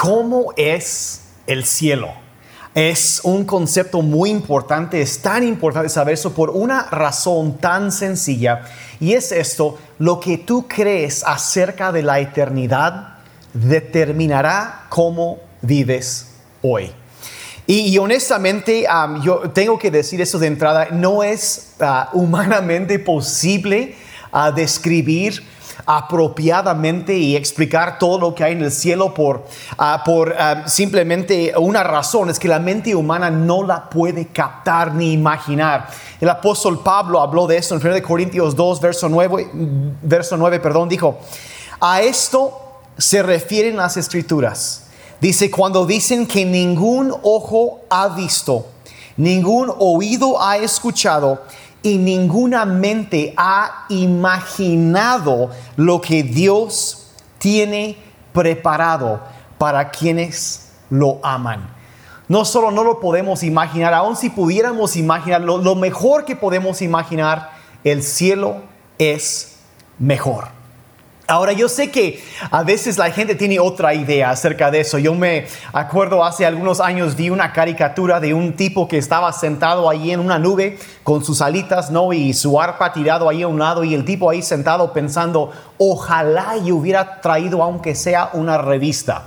¿Cómo es el cielo? Es un concepto muy importante, es tan importante saber eso por una razón tan sencilla y es esto, lo que tú crees acerca de la eternidad determinará cómo vives hoy. Y, honestamente, yo tengo que decir eso de entrada, no es ah, humanamente posible ah, describir apropiadamente y explicar todo lo que hay en el cielo por, ah, por simplemente una razón, es que la mente humana no la puede captar ni imaginar. El apóstol Pablo habló de esto en 1 Corintios 2, verso 9, verso 9 perdón, dijo, a esto se refieren las escrituras Dice, cuando dicen que ningún ojo ha visto, ningún oído ha escuchado y ninguna mente ha imaginado lo que Dios tiene preparado para quienes lo aman. No solo no lo podemos imaginar, aun si pudiéramos imaginar, lo mejor que podemos imaginar, el cielo es mejor. Ahora yo sé que a veces la gente tiene otra idea acerca de eso. Yo me acuerdo hace algunos años vi una caricatura de un tipo que estaba sentado ahí en una nube con sus alitas, ¿no? Y su arpa tirado ahí a un lado y el tipo ahí sentado pensando, ojalá yo hubiera traído aunque sea una revista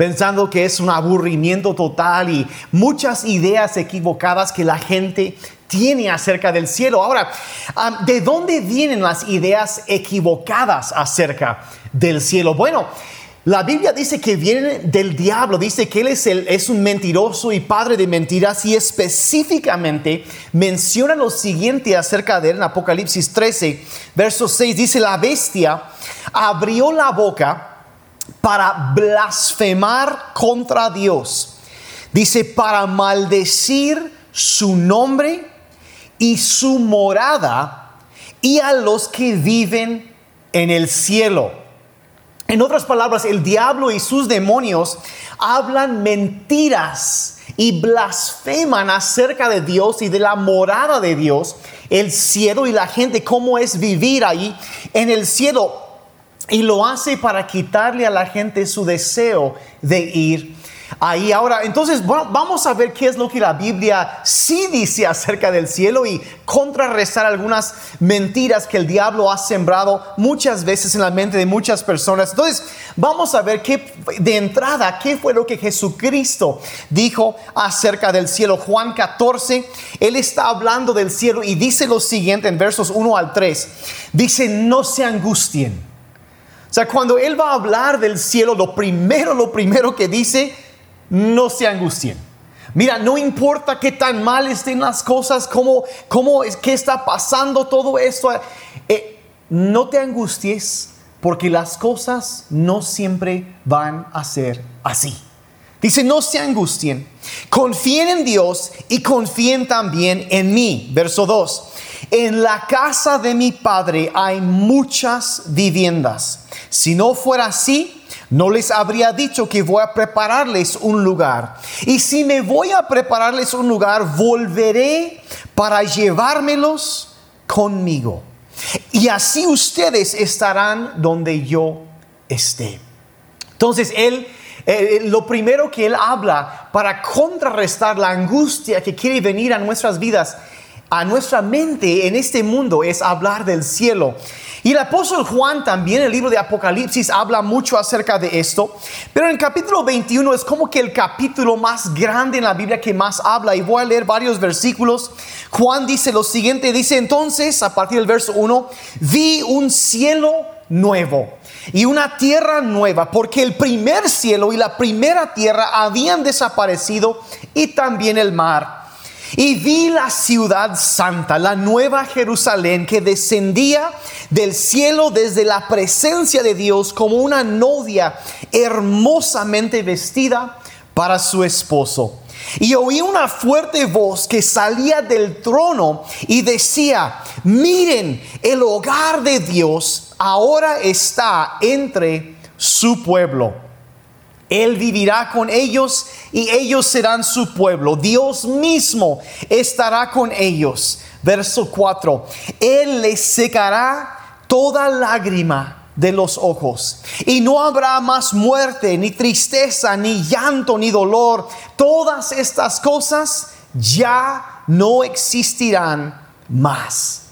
pensando que es un aburrimiento total y muchas ideas equivocadas que la gente tiene acerca del cielo. Ahora, ¿de dónde vienen las ideas equivocadas acerca del cielo? Bueno, la Biblia dice que vienen del diablo, dice que él es, el, un mentiroso y padre de mentiras y específicamente menciona lo siguiente acerca de él en Apocalipsis 13, verso 6, dice, la bestia abrió la boca para blasfemar contra Dios, dice, para maldecir su nombre y su morada y a los que viven en el cielo. En otras palabras, el diablo y sus demonios hablan mentiras y blasfeman acerca de Dios y de la morada de Dios, el cielo y la gente, cómo es vivir ahí en el cielo. Y lo hace para quitarle a la gente su deseo de ir ahí. Ahora, entonces vamos a ver qué es lo que la Biblia sí dice acerca del cielo y contrarrestar algunas mentiras que el diablo ha sembrado muchas veces en la mente de muchas personas. Entonces, vamos a ver qué de entrada, qué fue lo que Jesucristo dijo acerca del cielo. Juan 14, él está hablando del cielo y dice lo siguiente en versos 1 al 3. Dice, no se angustien. O sea, cuando Él va a hablar del cielo, lo primero, lo primero que dice no se angustien. Mira, no importa qué tan mal estén las cosas, cómo, cómo es, qué está pasando todo esto. Eh, no te angusties porque las cosas no siempre van a ser así. Dice, no se angustien, confíen en Dios y confíen también en mí. Verso 2. En la casa de mi padre hay muchas viviendas. Si no fuera así, no les habría dicho que voy a prepararles un lugar. Y si me voy a prepararles un lugar, volveré para llevármelos conmigo. Y así ustedes estarán donde yo esté. Entonces, él, eh, lo primero que él habla para contrarrestar la angustia que quiere venir a nuestras vidas, a nuestra mente en este mundo, es hablar del cielo. Y el apóstol Juan también, el libro de Apocalipsis, habla mucho acerca de esto. Pero en el capítulo 21 es como que el capítulo más grande en la Biblia que más habla. Y voy a leer varios versículos. Juan dice lo siguiente, dice entonces, a partir del verso 1, vi un cielo nuevo y una tierra nueva, porque el primer cielo y la primera tierra habían desaparecido y también el mar y vi la ciudad santa, la nueva Jerusalén, que descendía del cielo desde la presencia de Dios como una novia hermosamente vestida para su esposo. Y oí una fuerte voz que salía del trono y decía, miren, el hogar de Dios ahora está entre su pueblo él vivirá con ellos y ellos serán su pueblo. Dios mismo estará con ellos. Verso 4. Él les secará toda lágrima de los ojos. Y no habrá más muerte, ni tristeza, ni llanto, ni dolor. Todas estas cosas ya no existirán más.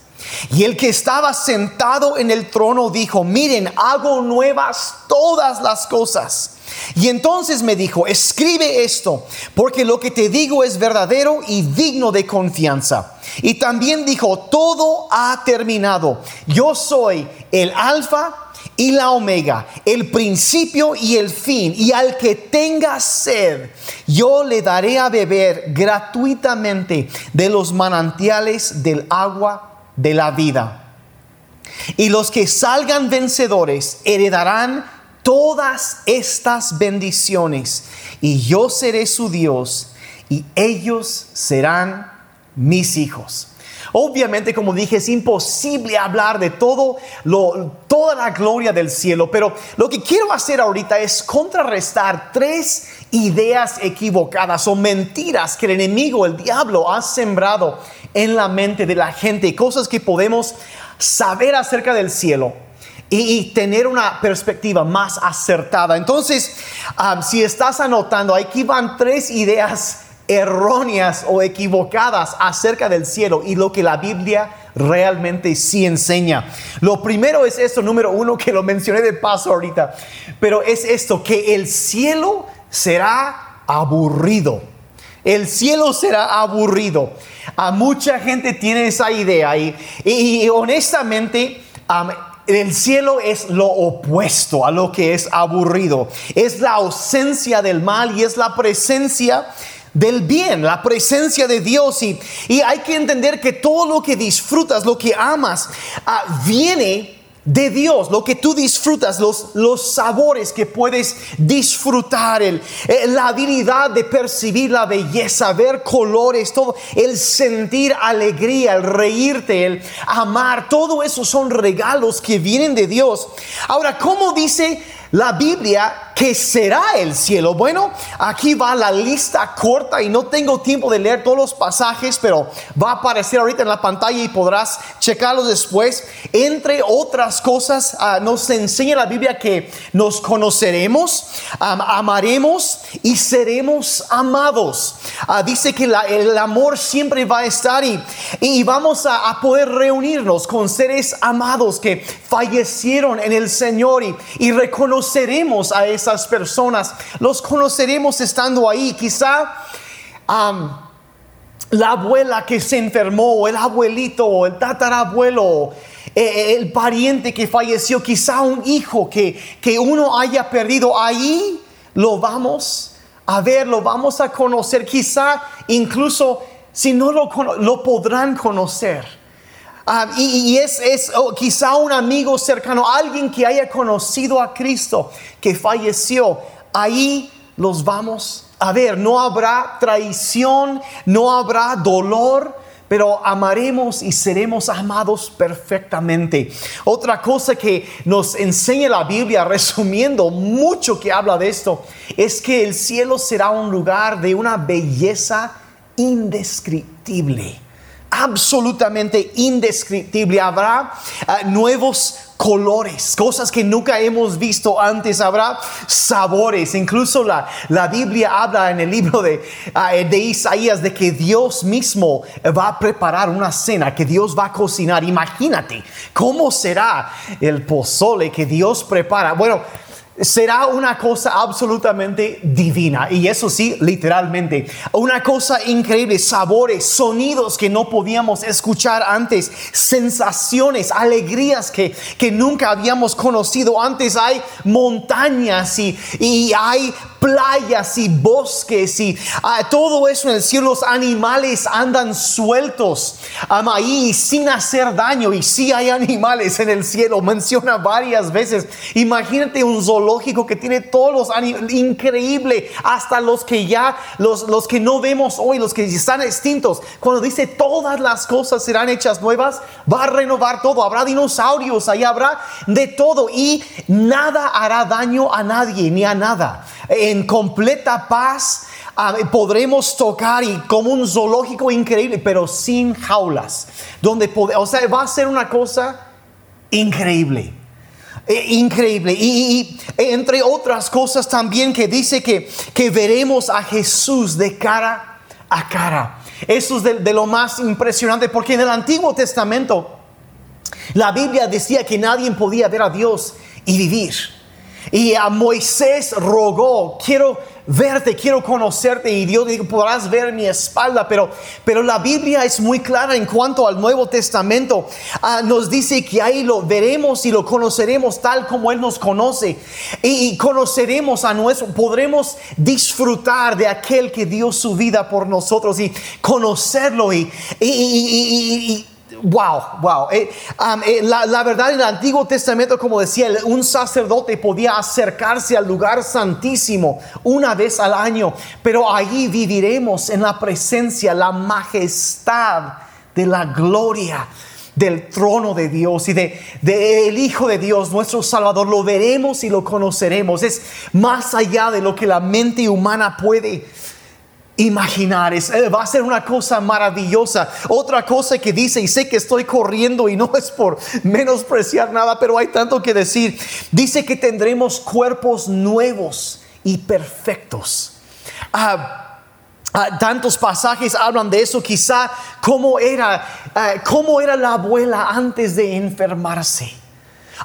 Y el que estaba sentado en el trono dijo, miren, hago nuevas todas las cosas. Y entonces me dijo, escribe esto, porque lo que te digo es verdadero y digno de confianza. Y también dijo, todo ha terminado. Yo soy el alfa y la omega, el principio y el fin. Y al que tenga sed, yo le daré a beber gratuitamente de los manantiales del agua de la vida. Y los que salgan vencedores heredarán todas estas bendiciones. Y yo seré su Dios y ellos serán mis hijos. Obviamente, como dije, es imposible hablar de todo lo, toda la gloria del cielo, pero lo que quiero hacer ahorita es contrarrestar tres ideas equivocadas o mentiras que el enemigo, el diablo, ha sembrado en la mente de la gente, cosas que podemos saber acerca del cielo y, tener una perspectiva más acertada. Entonces, si estás anotando, aquí van tres ideas erróneas o equivocadas acerca del cielo y lo que la Biblia realmente sí enseña. Lo primero es esto, número uno, que lo mencioné de paso ahorita, pero es esto, que el cielo será aburrido. El cielo será aburrido. A mucha gente tiene esa idea y, y, honestamente el cielo es lo opuesto a lo que es aburrido. Es la ausencia del mal y es la presencia del bien, la presencia de Dios. Y, y hay que entender que todo lo que disfrutas, lo que amas, ah, viene de Dios, lo que tú disfrutas, los, los sabores que puedes disfrutar, el, eh, la habilidad de percibir la belleza, ver colores, todo, el sentir alegría, el reírte, el amar, todo eso son regalos que vienen de Dios. Ahora, ¿cómo dice la Biblia que será el cielo. Bueno, aquí va la lista corta y no tengo tiempo de leer todos los pasajes, pero va a aparecer ahorita en la pantalla y podrás checarlos después. Entre otras cosas, ah, nos enseña la Biblia que nos conoceremos, amaremos y seremos amados. Ah, dice que el amor siempre va a estar y, y vamos a, a, poder reunirnos con seres amados que fallecieron en el Señor y, y reconoceremos a esa personas, los conoceremos estando ahí. Quizá la abuela que se enfermó, el abuelito, el tatarabuelo, eh, eh, el pariente que falleció, quizá un hijo que, que uno haya perdido, ahí lo vamos a ver, lo vamos a conocer. Quizá incluso si no lo, lo podrán conocer. Y, es, es oh, quizá un amigo cercano, alguien que haya conocido a Cristo, que falleció, ahí los vamos a ver. No habrá traición, no habrá dolor, pero amaremos y seremos amados perfectamente. Otra cosa que nos enseña la Biblia, resumiendo mucho que habla de esto, es que el cielo será un lugar de una belleza indescriptible absolutamente indescriptible. Habrá uh, nuevos colores, cosas que nunca hemos visto antes. Habrá sabores. Incluso la, la Biblia habla en el libro de, ah, de Isaías de que Dios mismo va a preparar una cena, que Dios va a cocinar. Imagínate cómo será el pozole que Dios prepara. Bueno, será una cosa absolutamente divina. Y eso sí, literalmente. Una cosa increíble, sabores, sonidos que no podíamos escuchar antes, sensaciones, alegrías que, que nunca habíamos conocido. Antes hay montañas y, y hay playas y bosques y ah, todo eso en el cielo. Los animales andan sueltos ahí sin hacer daño. Y si hay animales en el cielo, menciona varias veces. Imagínate un zoológico que tiene todos los animales, increíble, hasta los que ya, los, los que no vemos hoy, los que están extintos. Cuando dice todas las cosas serán hechas nuevas, va a renovar todo. Habrá dinosaurios, ahí habrá de todo y nada hará daño a nadie ni a nada en completa paz. Ah, podremos tocar y como un zoológico increíble, pero sin jaulas. Donde o sea, va a ser una cosa increíble. Eh, increíble. Y, entre otras cosas también que dice que, que veremos a Jesús de cara a cara. Eso es de, lo más impresionante porque en el Antiguo Testamento la Biblia decía que nadie podía ver a Dios y vivir. Y a Moisés rogó, quiero verte, quiero conocerte. Y Dios dijo, podrás ver mi espalda. Pero, pero la Biblia es muy clara en cuanto al Nuevo Testamento. Ah, nos dice que ahí lo veremos y lo conoceremos tal como Él nos conoce. Y, conoceremos a nuestro, podremos disfrutar de aquel que dio su vida por nosotros y conocerlo y, y Wow, wow. Eh, eh, la, verdad en el Antiguo Testamento, como decía, un sacerdote podía acercarse al lugar santísimo una vez al año, pero allí viviremos en la presencia, la majestad de la gloria del trono de Dios y de, de, el Hijo de Dios, nuestro Salvador. Lo veremos y lo conoceremos. Es más allá de lo que la mente humana puede imaginar. Es, eh, va a ser una cosa maravillosa. Otra cosa que dice, y sé que estoy corriendo y no es por menospreciar nada, pero hay tanto que decir. Dice que tendremos cuerpos nuevos y perfectos. Ah, ah, tantos pasajes hablan de eso, quizá cómo era, ah, cómo era la abuela antes de enfermarse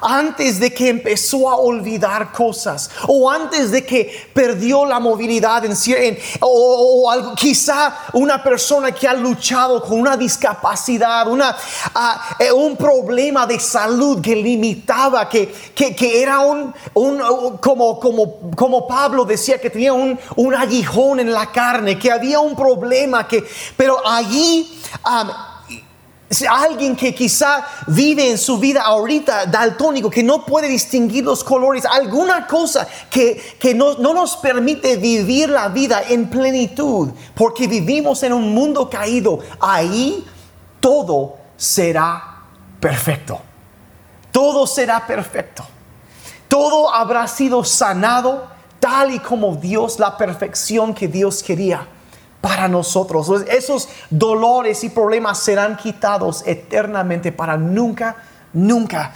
antes de que empezó a olvidar cosas o antes de que perdió la movilidad en, o, quizá una persona que ha luchado con una discapacidad, una, ah, eh, un problema de salud que limitaba, que, que, era un, un, como, como, como Pablo decía, que tenía un, un aguijón en la carne, que había un problema, que, pero allí... Si alguien que quizá vive en su vida ahorita daltónico, que no puede distinguir los colores, alguna cosa que, que no, no, nos permite vivir la vida en plenitud, porque vivimos en un mundo caído, ahí todo será perfecto. Todo será perfecto. Todo habrá sido sanado tal y como Dios, la perfección que Dios quería para nosotros. Esos dolores y problemas serán quitados eternamente para nunca, nunca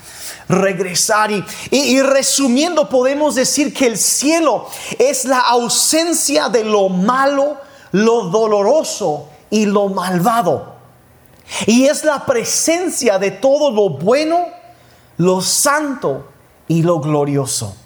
regresar. Y, resumiendo, podemos decir que el cielo es la ausencia de lo malo, lo doloroso y lo malvado. Y es la presencia de todo lo bueno, lo santo y lo glorioso.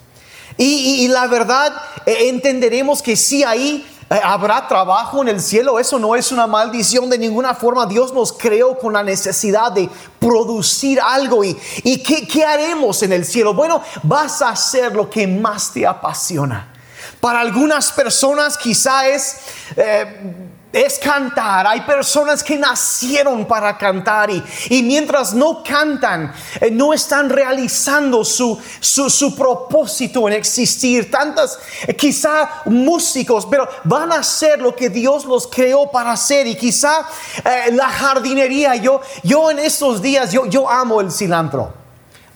Y, y la verdad, eh, entenderemos que sí ahí ¿Habrá trabajo en el cielo? Eso no es una maldición de ninguna forma. Dios nos creó con la necesidad de producir algo. ¿Y, y qué, haremos en el cielo? Bueno, vas a hacer lo que más te apasiona. Para algunas personas quizá es... Eh, es cantar. Hay personas que nacieron para cantar y, mientras no cantan, eh, no están realizando su, su, propósito en existir. Tantas, eh, quizá músicos, pero van a hacer lo que Dios los creó para hacer. Y quizá eh, la jardinería, yo, yo en estos días, yo, yo amo el cilantro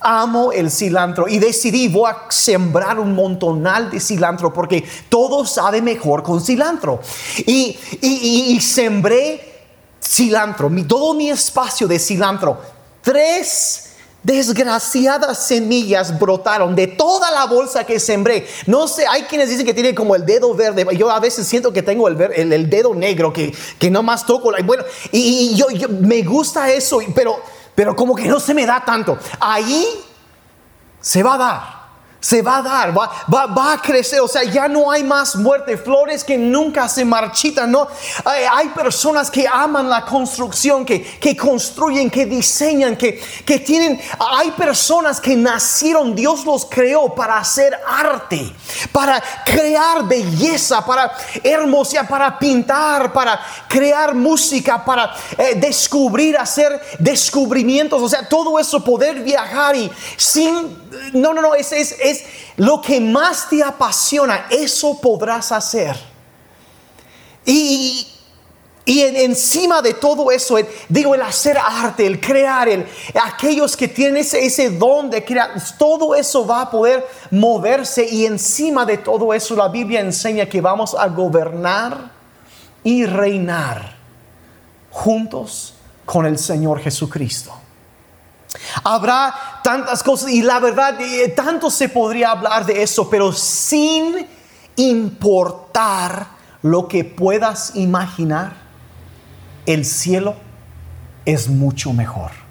amo el cilantro y decidí voy a sembrar un montonal de cilantro porque todo sabe mejor con cilantro. Y, y, sembré cilantro, mi, todo mi espacio de cilantro. Tres desgraciadas semillas brotaron de toda la bolsa que sembré. No sé, hay quienes dicen que tiene como el dedo verde. Yo a veces siento que tengo el, el, dedo negro, que, que no más toco. Bueno, y, yo, yo, me gusta eso, pero pero como que no se me da tanto. Ahí se va a dar se va a dar, va, va, a crecer, o sea, ya no hay más muerte, flores que nunca se marchitan, ¿no? Hay, personas que aman la construcción, que, que construyen, que diseñan, que, que tienen, hay personas que nacieron, Dios los creó para hacer arte, para crear belleza, para hermosía, para pintar, para crear música, para eh, descubrir, hacer descubrimientos, o sea, todo eso, poder viajar y sin, no, no, no, es, es, es lo que más te apasiona, eso podrás hacer. Y, y encima de todo eso, digo, el hacer arte, el crear, el, aquellos que tienen ese, ese don de crear, todo eso va a poder moverse. Y encima de todo eso, la Biblia enseña que vamos a gobernar y reinar juntos con el Señor Jesucristo. Habrá tantas cosas y la verdad, eh, tanto se podría hablar de eso, pero sin importar lo que puedas imaginar, el cielo es mucho mejor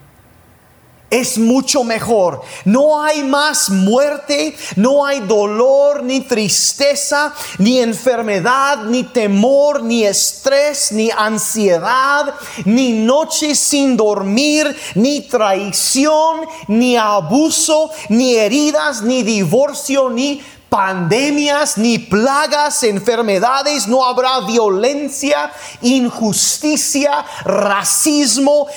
es mucho mejor. No hay más muerte, no hay dolor, ni tristeza, ni enfermedad, ni temor, ni estrés, ni ansiedad, ni noches sin dormir, ni traición, ni abuso, ni heridas, ni divorcio, ni pandemias, ni plagas, enfermedades, no habrá violencia, injusticia, racismo.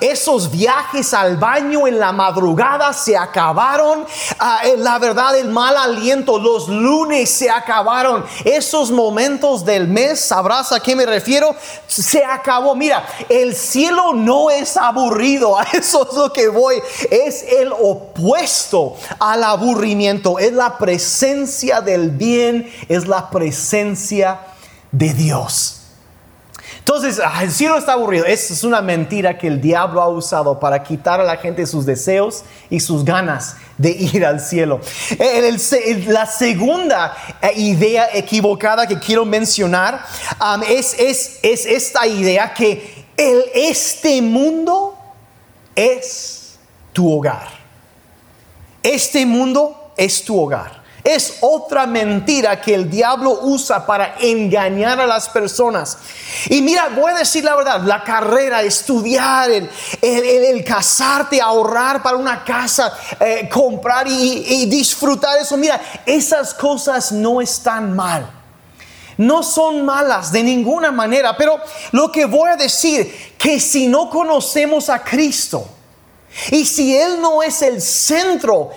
esos viajes al baño en la madrugada se acabaron. Ah, eh, la verdad, el mal aliento, los lunes se acabaron. Esos momentos del mes, sabrás a qué me refiero, se acabó. Mira, el cielo no es aburrido, a eso es lo que voy. Es el opuesto al aburrimiento, es la presencia presencia del bien es la presencia de Dios. Entonces, el cielo está aburrido. Es una mentira que el diablo ha usado para quitar a la gente sus deseos y sus ganas de ir al cielo. la segunda eh, idea equivocada que quiero mencionar es, es, es, esta idea que este mundo es tu hogar. Este mundo es tu hogar. Es otra mentira que el diablo usa para engañar a las personas. Y mira, voy a decir la verdad, la carrera, estudiar, el, casarte, ahorrar para una casa, eh, comprar y, y disfrutar eso, mira, esas cosas no están mal. No son malas de ninguna manera, pero lo que voy a decir, que si no conocemos a Cristo, y si Él no es el centro,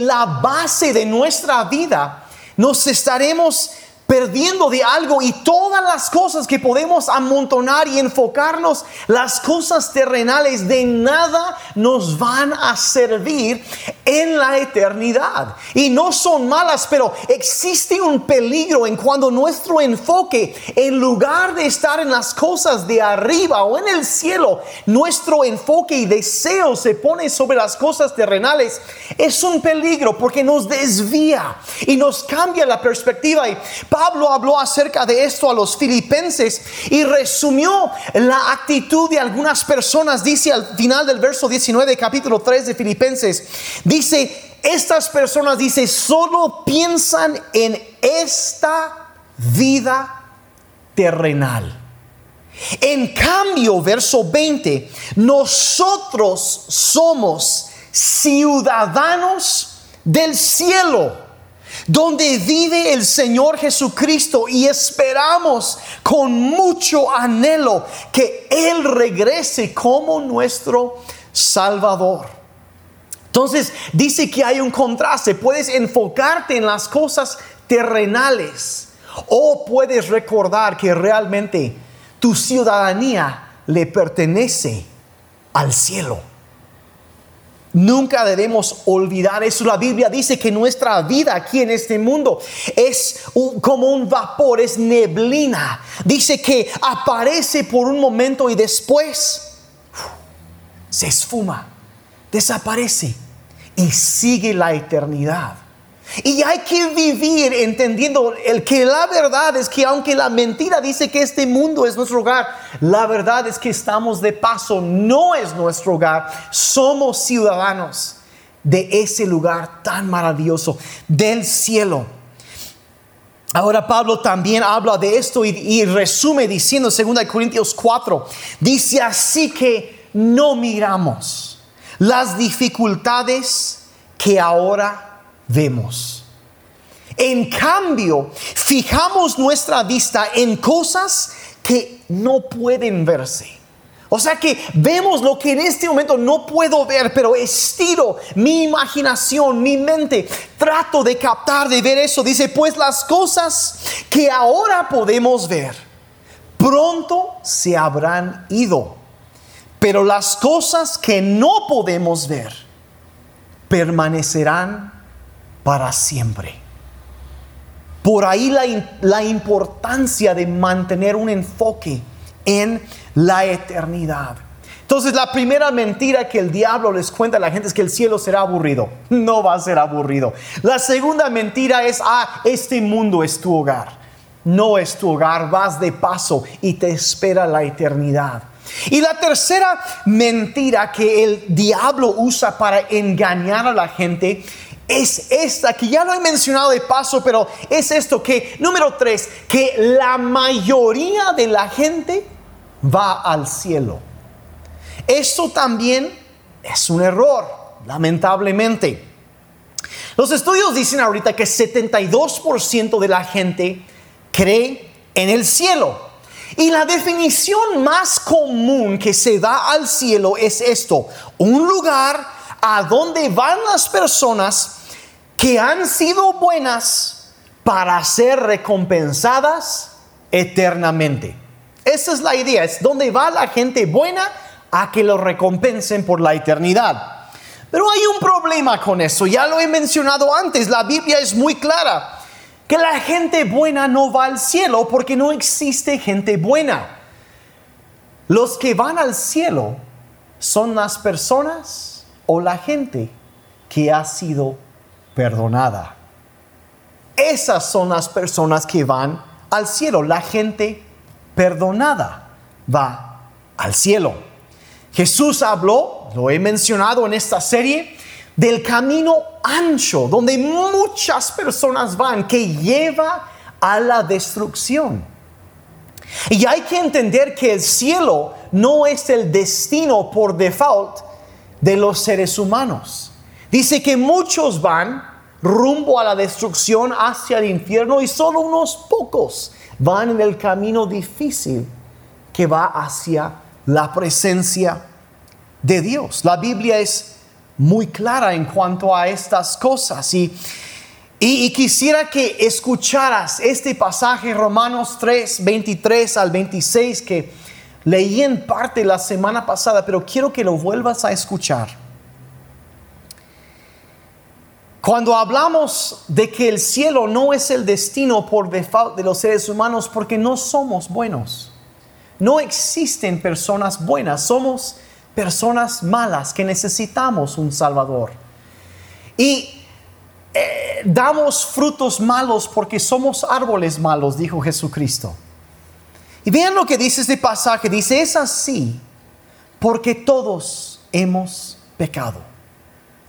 la base de nuestra vida, nos estaremos perdiendo de algo y todas las cosas que podemos amontonar y enfocarnos, las cosas terrenales de nada nos van a servir en la eternidad. Y no son malas, pero existe un peligro en cuando nuestro enfoque, en lugar de estar en las cosas de arriba o en el cielo, nuestro enfoque y deseo se pone sobre las cosas terrenales, es un peligro porque nos desvía y nos cambia la perspectiva. Pablo habló acerca de esto a los filipenses y resumió la actitud de algunas personas, dice al final del verso 19, capítulo 3 de Filipenses, dice, estas personas, dice, solo piensan en esta vida terrenal. En cambio, verso 20, nosotros somos ciudadanos del cielo donde vive el Señor Jesucristo y esperamos con mucho anhelo que Él regrese como nuestro Salvador. Entonces dice que hay un contraste, puedes enfocarte en las cosas terrenales o puedes recordar que realmente tu ciudadanía le pertenece al cielo. Nunca debemos olvidar eso. La Biblia dice que nuestra vida aquí en este mundo es como un vapor, es neblina. Dice que aparece por un momento y después se esfuma, desaparece y sigue la eternidad. Y hay que vivir entendiendo el que la verdad es que aunque la mentira dice que este mundo es nuestro hogar, la verdad es que estamos de paso, no es nuestro hogar, somos ciudadanos de ese lugar tan maravilloso, del cielo. Ahora Pablo también habla de esto y, resume diciendo 2 Corintios 4, dice así que no miramos las dificultades que ahora vemos. En cambio, fijamos nuestra vista en cosas que no pueden verse. O sea que vemos lo que en este momento no puedo ver, pero estiro mi imaginación, mi mente, trato de captar, de ver eso. Dice, pues las cosas que ahora podemos ver, pronto se habrán ido. Pero las cosas que no podemos ver, permanecerán para siempre. Por ahí la, importancia de mantener un enfoque en la eternidad. Entonces la primera mentira que el diablo les cuenta a la gente es que el cielo será aburrido. No va a ser aburrido. La segunda mentira es, ah, este mundo es tu hogar. No es tu hogar, vas de paso y te espera la eternidad. Y la tercera mentira que el diablo usa para engañar a la gente es esta, que ya lo he mencionado de paso, pero es esto que, número tres, que la mayoría de la gente va al cielo. Eso también es un error, lamentablemente. Los estudios dicen ahorita que 72% de la gente cree en el cielo. Y la definición más común que se da al cielo es esto, un lugar a donde van las personas que han sido buenas para ser recompensadas eternamente. Esa es la idea, es donde va la gente buena a que lo recompensen por la eternidad. Pero hay un problema con eso, ya lo he mencionado antes, la Biblia es muy clara, que la gente buena no va al cielo porque no existe gente buena. Los que van al cielo son las personas o la gente que ha sido perdonada. Esas son las personas que van al cielo, la gente perdonada va al cielo. Jesús habló, lo he mencionado en esta serie, del camino ancho, donde muchas personas van, que lleva a la destrucción. Y hay que entender que el cielo no es el destino por default de los seres humanos. Dice que muchos van rumbo a la destrucción hacia el infierno y solo unos pocos van en el camino difícil que va hacia la presencia de Dios. La Biblia es muy clara en cuanto a estas cosas y, y, quisiera que escucharas este pasaje Romanos 3, 23 al 26 que leí en parte la semana pasada, pero quiero que lo vuelvas a escuchar. Cuando hablamos de que el cielo no es el destino por default de los seres humanos porque no somos buenos. No existen personas buenas, somos personas malas que necesitamos un Salvador. Y eh, damos frutos malos porque somos árboles malos, dijo Jesucristo. Y vean lo que dice este pasaje, dice, es así porque todos hemos pecado.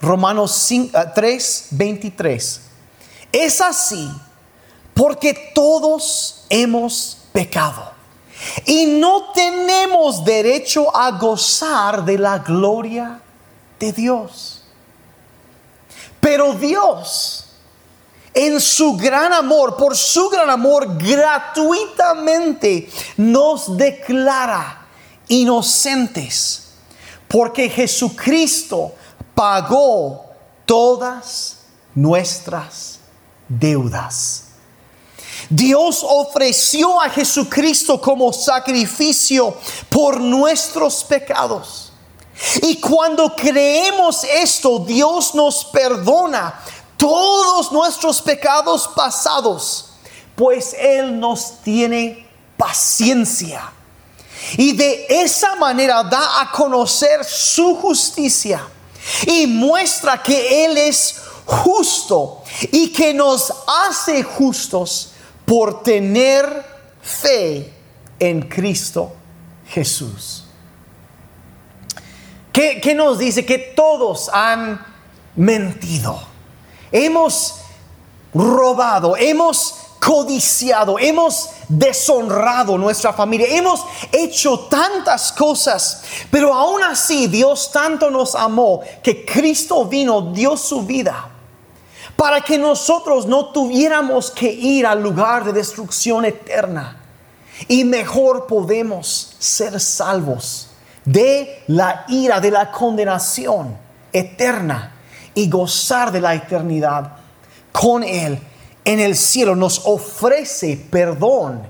Romanos 3, 23. Eh, es así porque todos hemos pecado y no tenemos derecho a gozar de la gloria de Dios. Pero Dios, en su gran amor, por su gran amor, gratuitamente nos declara inocentes, porque Jesucristo pagó todas nuestras deudas. Dios ofreció a Jesucristo como sacrificio por nuestros pecados. Y cuando creemos esto, Dios nos perdona todos nuestros pecados pasados, pues Él nos tiene paciencia. Y de esa manera da a conocer su justicia y muestra que Él es justo y que nos hace justos por tener fe en Cristo Jesús. ¿Qué, nos dice? Que todos han mentido. Hemos robado, hemos codiciado, hemos deshonrado nuestra familia, hemos hecho tantas cosas, pero aún así Dios tanto nos amó que Cristo vino, dio su vida para que nosotros no tuviéramos que ir al lugar de destrucción eterna. Y mejor podemos ser salvos de la ira, de la condenación eterna y gozar de la eternidad con Él en el cielo. Nos ofrece perdón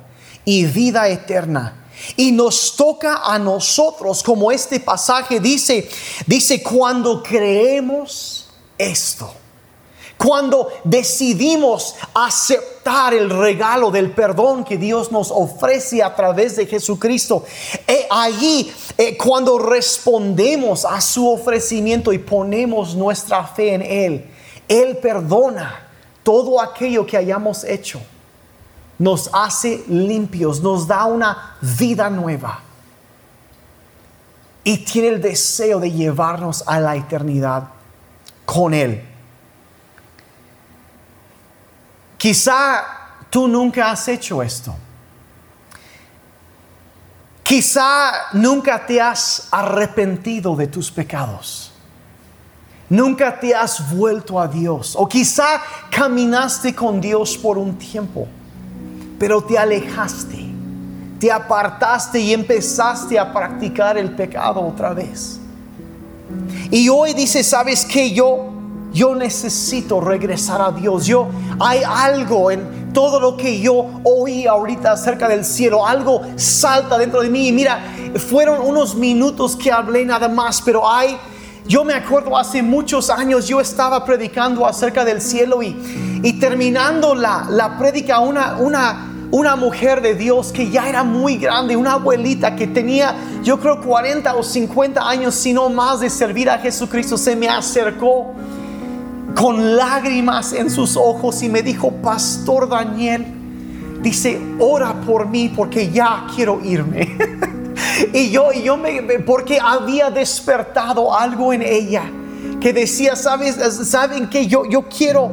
y vida eterna. Y nos toca a nosotros, como este pasaje dice, dice, cuando creemos esto Cuando decidimos aceptar el regalo del perdón que Dios nos ofrece a través de Jesucristo, eh, allí eh, cuando respondemos a su ofrecimiento y ponemos nuestra fe en Él, Él perdona todo aquello que hayamos hecho. Nos hace limpios, nos da una vida nueva. Y tiene el deseo de llevarnos a la eternidad con Él. Quizá tú nunca has hecho esto. Quizá nunca te has arrepentido de tus pecados. Nunca te has vuelto a Dios. O quizá caminaste con Dios por un tiempo, pero te alejaste, te apartaste y empezaste a practicar el pecado otra vez. Y hoy dice, ¿sabes qué? Yo yo necesito regresar a Dios. Yo hay algo en todo lo que yo oí ahorita acerca del cielo, algo salta dentro de mí. Y mira, fueron unos minutos que hablé nada más, pero hay yo me acuerdo hace muchos años yo estaba predicando acerca del cielo y, y terminando la, la prédica una, una una mujer de Dios que ya era muy grande, una abuelita que tenía, yo creo, 40 o 50 años, si no más, de servir a Jesucristo, se me acercó con lágrimas en sus ojos y me dijo, Pastor Daniel, dice, ora por mí porque ya quiero irme. y yo, y yo me, porque había despertado algo en ella que decía, ¿sabes? ¿Saben que yo, yo quiero,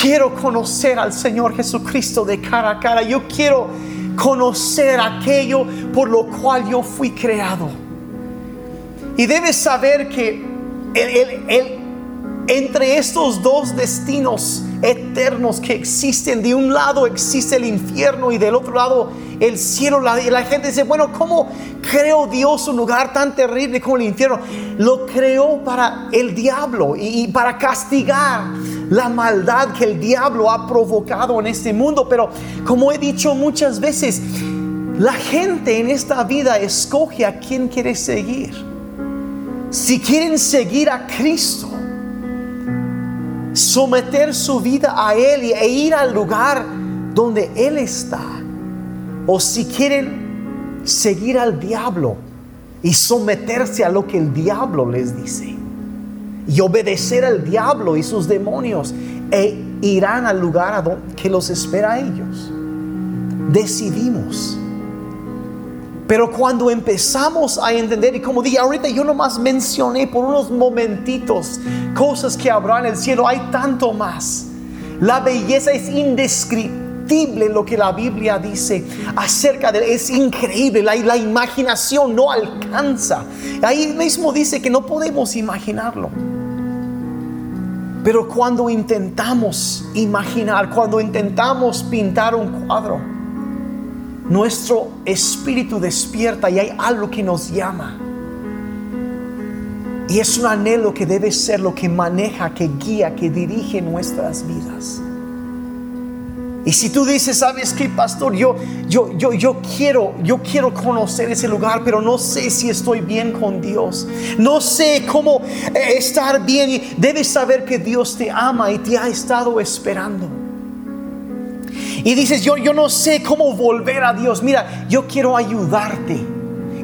quiero conocer al Señor Jesucristo de cara a cara? Yo quiero conocer aquello por lo cual yo fui creado. Y debes saber que entre estos dos destinos eternos que existen. De un lado existe el infierno y del otro lado el cielo. La, la gente dice, bueno, ¿cómo creó Dios un lugar tan terrible como el infierno? Lo creó para el diablo y, y para castigar la maldad que el diablo ha provocado en este mundo. Pero como he dicho muchas veces, la gente en esta vida escoge a quien quiere seguir. Si quieren seguir a Cristo, someter su vida a Él e ir al lugar donde Él está. O si quieren seguir al diablo y someterse a lo que el diablo les dice. Y obedecer al diablo y sus demonios. E irán al lugar a que los espera a ellos. Decidimos pero cuando empezamos a entender, y como dije ahorita, yo nomás mencioné por unos momentitos cosas que habrá en el cielo, hay tanto más. La belleza es indescriptible lo que la Biblia dice acerca de él. Es increíble, la, la imaginación no alcanza. Ahí mismo dice que no podemos imaginarlo. Pero cuando intentamos imaginar, cuando intentamos pintar un cuadro, nuestro espíritu despierta y hay algo que nos llama. Y es un anhelo que debe ser lo que maneja, que guía, que dirige nuestras vidas. Y si tú dices, ¿sabes qué, pastor? Yo, yo, yo, yo quiero, yo quiero conocer ese lugar, pero no sé si estoy bien con Dios. No sé cómo eh, estar bien. Debes saber que Dios te ama y te ha estado esperando y dices, yo, yo no sé cómo volver a Dios, mira, yo quiero ayudarte.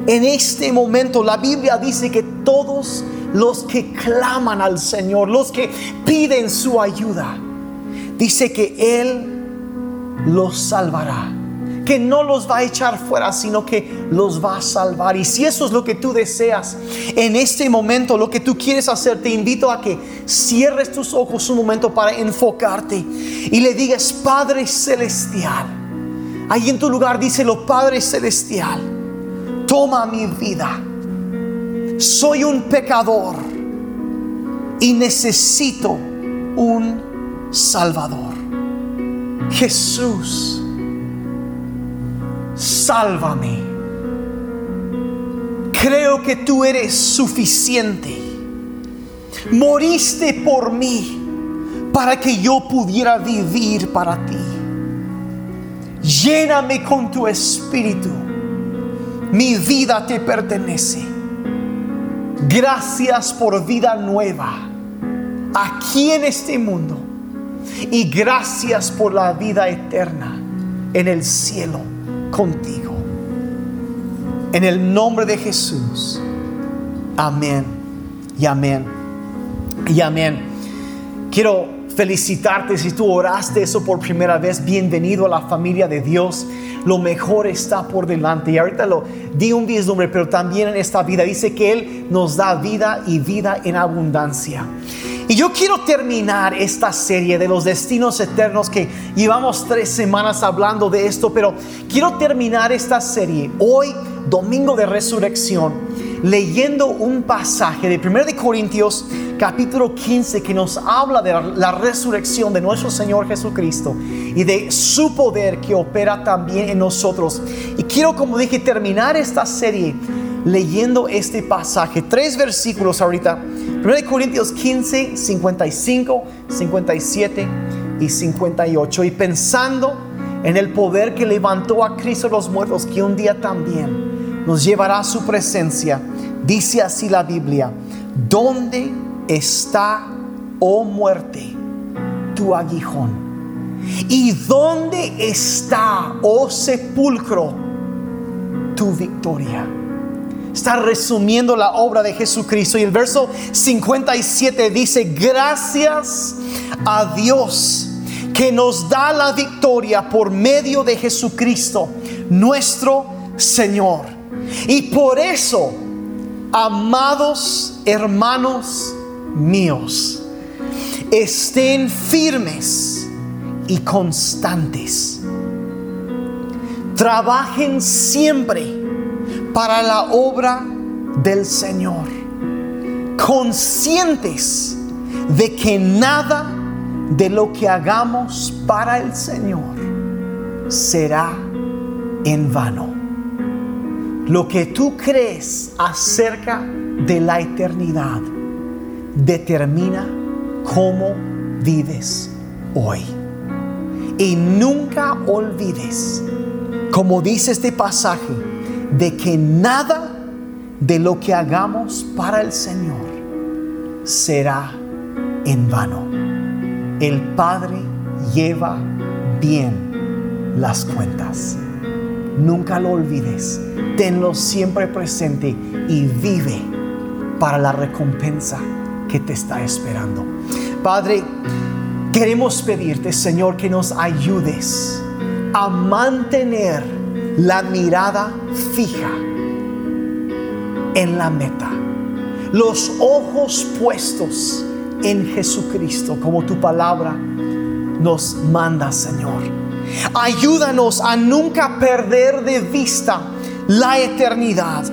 En este momento la Biblia dice que todos los que claman al Señor, los que piden su ayuda, dice que Él los salvará que no los va a echar fuera, sino que los va a salvar. Y si eso es lo que tú deseas en este momento, lo que tú quieres hacer, te invito a que cierres tus ojos un momento para enfocarte y le digas, Padre Celestial, ahí en tu lugar díselo, Padre Celestial, toma mi vida. Soy un pecador y necesito un Salvador. Jesús sálvame. Creo que tú eres suficiente. Moriste por mí para que yo pudiera vivir para ti. Lléname con tu espíritu. Mi vida te pertenece. Gracias por vida nueva aquí en este mundo Y gracias por la vida eterna en el cielo contigo. En el nombre de Jesús. Amén. Y amén. Y amén. Quiero felicitarte si tú oraste eso por primera vez. Bienvenido a la familia de Dios. Lo mejor está por delante. Y ahorita lo di un vislumbre, pero también en esta vida dice que Él nos da vida y vida en abundancia. Y yo quiero terminar esta serie de los destinos eternos que llevamos tres semanas hablando de esto, pero quiero terminar esta serie hoy, domingo de resurrección, leyendo un pasaje de 1 de Corintios capítulo 15 que nos habla de la resurrección de nuestro Señor Jesucristo y de su poder que opera también en nosotros. Y quiero, como dije, terminar esta serie leyendo este pasaje. Tres versículos ahorita. 1 Corintios 15, 55, 57 y 58. Y pensando en el poder que levantó a Cristo los muertos, que un día también nos llevará a su presencia. Dice así la Biblia, ¿dónde está, oh muerte, tu aguijón? ¿Y dónde está, oh sepulcro, tu victoria? está resumiendo la obra de Jesucristo. Y el verso 57 dice, gracias a Dios que nos da la victoria por medio de Jesucristo, nuestro Señor. Y por eso, amados hermanos míos, estén firmes y constantes. Trabajen siempre para la obra del Señor, conscientes de que nada de lo que hagamos para el Señor será en vano. Lo que tú crees acerca de la eternidad determina cómo vives hoy. Y nunca olvides, como dice este pasaje, de que nada de lo que hagamos para el Señor será en vano. El Padre lleva bien las cuentas. Nunca lo olvides. Tenlo siempre presente y vive para la recompensa que te está esperando. Padre, queremos pedirte, Señor, que nos ayudes a mantener la mirada fija en la meta, los ojos puestos en Jesucristo, como tu palabra nos manda, Señor. Ayúdanos a nunca perder de vista la eternidad,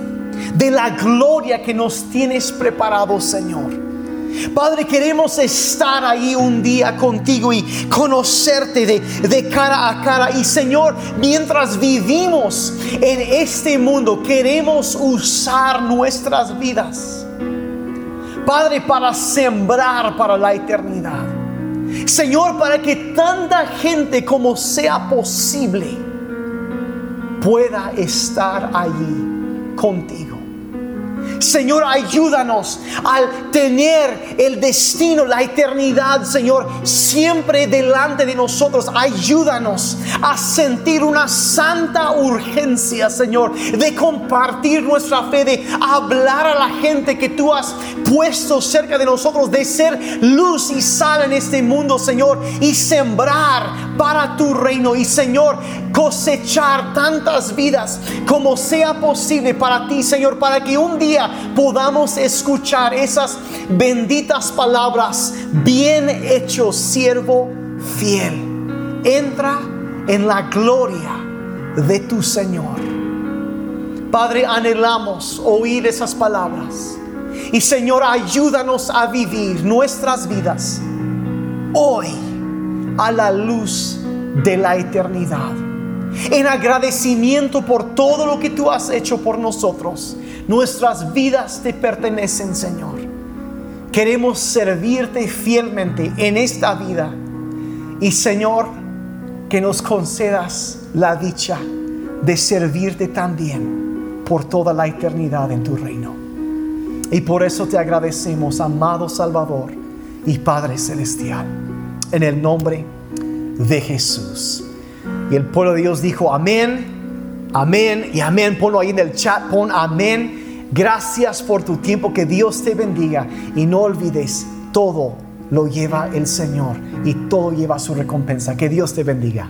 de la gloria que nos tienes preparado, Señor. Padre, queremos estar ahí un día contigo y conocerte de, cara a cara. Y Señor, mientras vivimos en este mundo, queremos usar nuestras vidas. Padre, para sembrar para la eternidad. Señor, para que tanta gente como sea posible pueda estar allí contigo. Señor, ayúdanos al tener el destino, la eternidad, Señor, siempre delante de nosotros. Ayúdanos a sentir una santa urgencia, Señor, de compartir nuestra fe, de hablar a la gente que tú has puesto cerca de nosotros, de ser luz y sal en este mundo, Señor, y sembrar para tu reino. Y, Señor, cosechar tantas vidas como sea posible para ti, Señor, para que un podamos escuchar esas benditas palabras, bien hecho siervo fiel. Entra en la gloria de tu Señor. Padre, anhelamos oír esas palabras. Y Señor, ayúdanos a vivir nuestras vidas hoy a la luz de la eternidad. En agradecimiento por todo lo que tú has hecho por nosotros Nuestras vidas te pertenecen, Señor. Queremos servirte fielmente en esta vida. Y Señor, que nos concedas la dicha de servirte también por toda la eternidad en tu reino. Y por eso te agradecemos, amado Salvador y Padre Celestial. en el nombre de Jesús. Y el pueblo de Dios dijo, amén, amén y amén. Ponlo ahí en el chat, pon amén. Gracias por tu tiempo, que Dios te bendiga. Y no olvides, todo lo lleva el Señor y todo lleva su recompensa. Que Dios te bendiga.